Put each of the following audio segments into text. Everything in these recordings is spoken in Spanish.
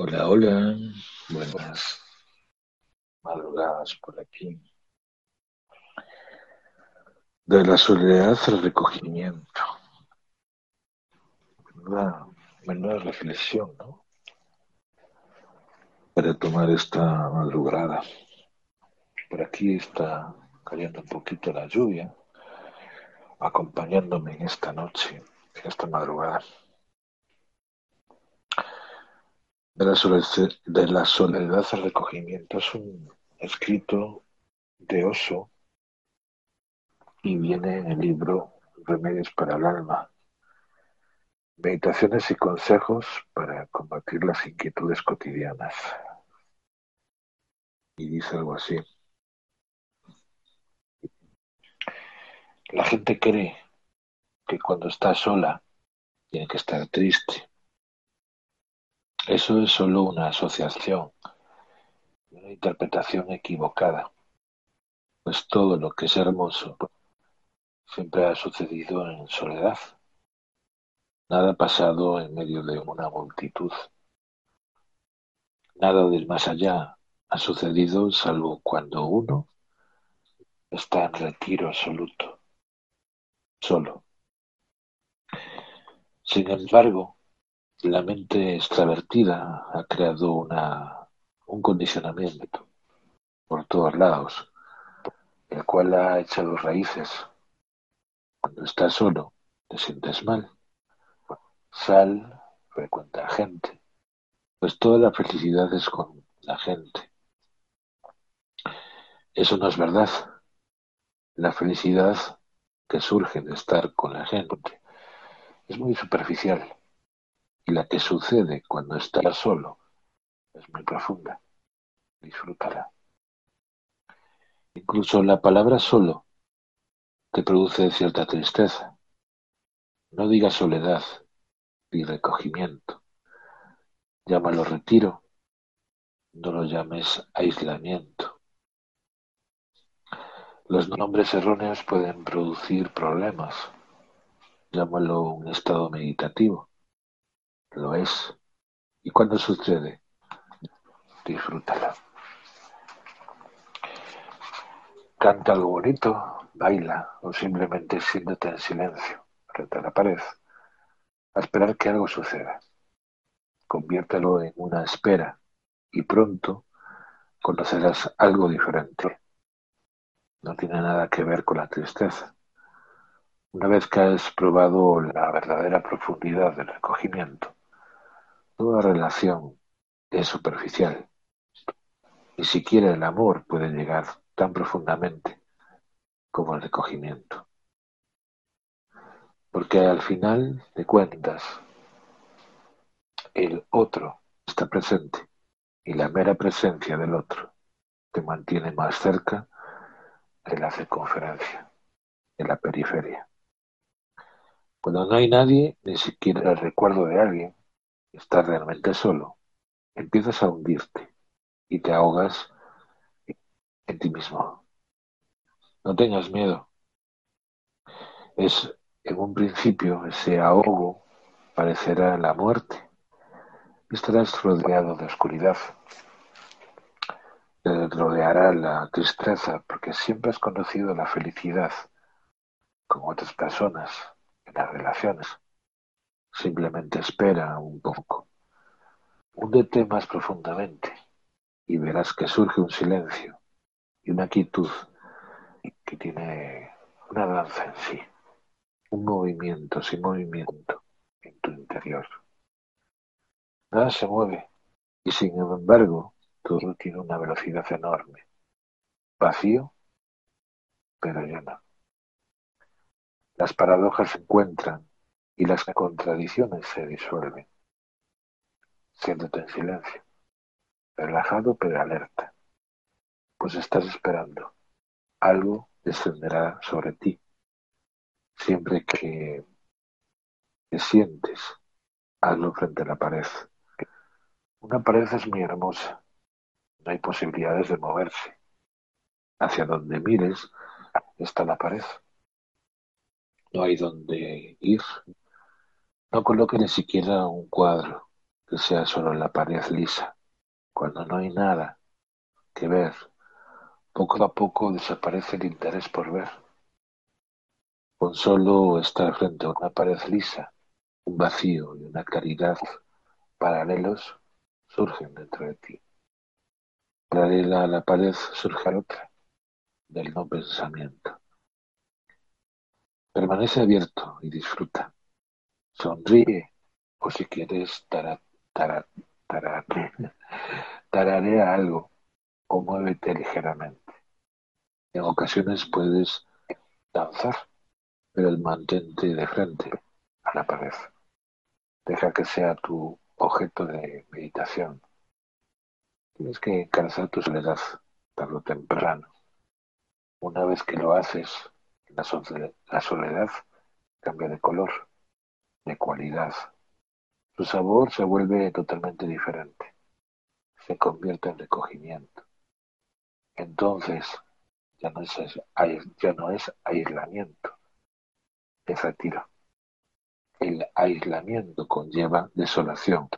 Hola, hola, buenas madrugadas por aquí. De la soledad al recogimiento. Menuda, menuda reflexión, ¿no? Para tomar esta madrugada. Por aquí está cayendo un poquito la lluvia, acompañándome en esta noche, en esta madrugada. De la, de la soledad al recogimiento es un escrito de Oso y viene en el libro Remedios para el alma. Meditaciones y consejos para combatir las inquietudes cotidianas. Y dice algo así. La gente cree que cuando está sola tiene que estar triste. Eso es solo una asociación, una interpretación equivocada, pues todo lo que es hermoso siempre ha sucedido en soledad. Nada ha pasado en medio de una multitud. Nada del más allá ha sucedido salvo cuando uno está en retiro absoluto, solo. Sin embargo, la mente extravertida ha creado una, un condicionamiento por todos lados, el cual ha echado raíces cuando estás solo, te sientes mal. Sal, frecuenta gente, pues toda la felicidad es con la gente. Eso no es verdad. La felicidad que surge de estar con la gente es muy superficial y la que sucede cuando estás solo es muy profunda. Disfrútala. Incluso la palabra solo te produce cierta tristeza. No digas soledad ni recogimiento. Llámalo retiro. No lo llames aislamiento. Los nombres erróneos pueden producir problemas. Llámalo un estado meditativo. Lo es. ¿Y cuando sucede? Disfrútalo. Canta algo bonito, baila o simplemente siéntate en silencio frente a la pared a esperar que algo suceda. Conviértelo en una espera y pronto conocerás algo diferente. No tiene nada que ver con la tristeza. Una vez que has probado la verdadera profundidad del recogimiento, toda relación es superficial. Ni siquiera el amor puede llegar tan profundamente como el recogimiento. Porque al final de cuentas, el otro está presente y la mera presencia del otro te mantiene más cerca de la circunferencia, de la periferia. Cuando no hay nadie, ni siquiera el recuerdo de alguien, estás realmente solo, empiezas a hundirte y te ahogas en ti mismo. No tengas miedo. Es en un principio ese ahogo parecerá la muerte. Estarás rodeado de oscuridad. Te rodeará la tristeza porque siempre has conocido la felicidad con otras personas en las relaciones. Simplemente espera un poco. Húndete más profundamente y verás que surge un silencio y una quietud que tiene una danza en sí, un movimiento sin movimiento en tu interior. Nada se mueve y sin embargo todo tiene una velocidad enorme, vacío pero lleno. Las paradojas se encuentran y las contradicciones se disuelven. Siéntate en silencio, relajado pero alerta, pues estás esperando algo descenderá sobre ti. Siempre que te sientes, hazlo frente a la pared. Una pared es muy hermosa. No hay posibilidades de moverse. Hacia donde mires está la pared. No hay donde ir. No coloque ni siquiera un cuadro. que sea solo la pared lisa, cuando no hay nada que ver. Poco a poco desaparece el interés por ver. Con solo estar frente a una pared lisa, un vacío y una claridad paralelos surgen dentro de ti. Paralela a la pared surge otra, del no pensamiento. Permanece abierto y disfruta. Sonríe o si quieres tara, tararea algo o muévete ligeramente. En ocasiones puedes danzar, pero mantente de frente a la pared. Deja que sea tu objeto de meditación. Tienes que encarzar tu soledad tarde o temprano. Una vez que lo haces, la soledad cambia de color, de cualidad. Su sabor se vuelve totalmente diferente. Se convierte en recogimiento. Entonces, ya no es, ya no es aislamiento, es retiro. El aislamiento conlleva desolación.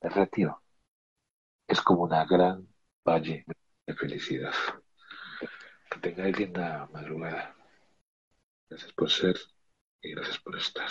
El retiro es como una gran valle de felicidad. Que tengáis linda madrugada. Gracias por ser y gracias por estar.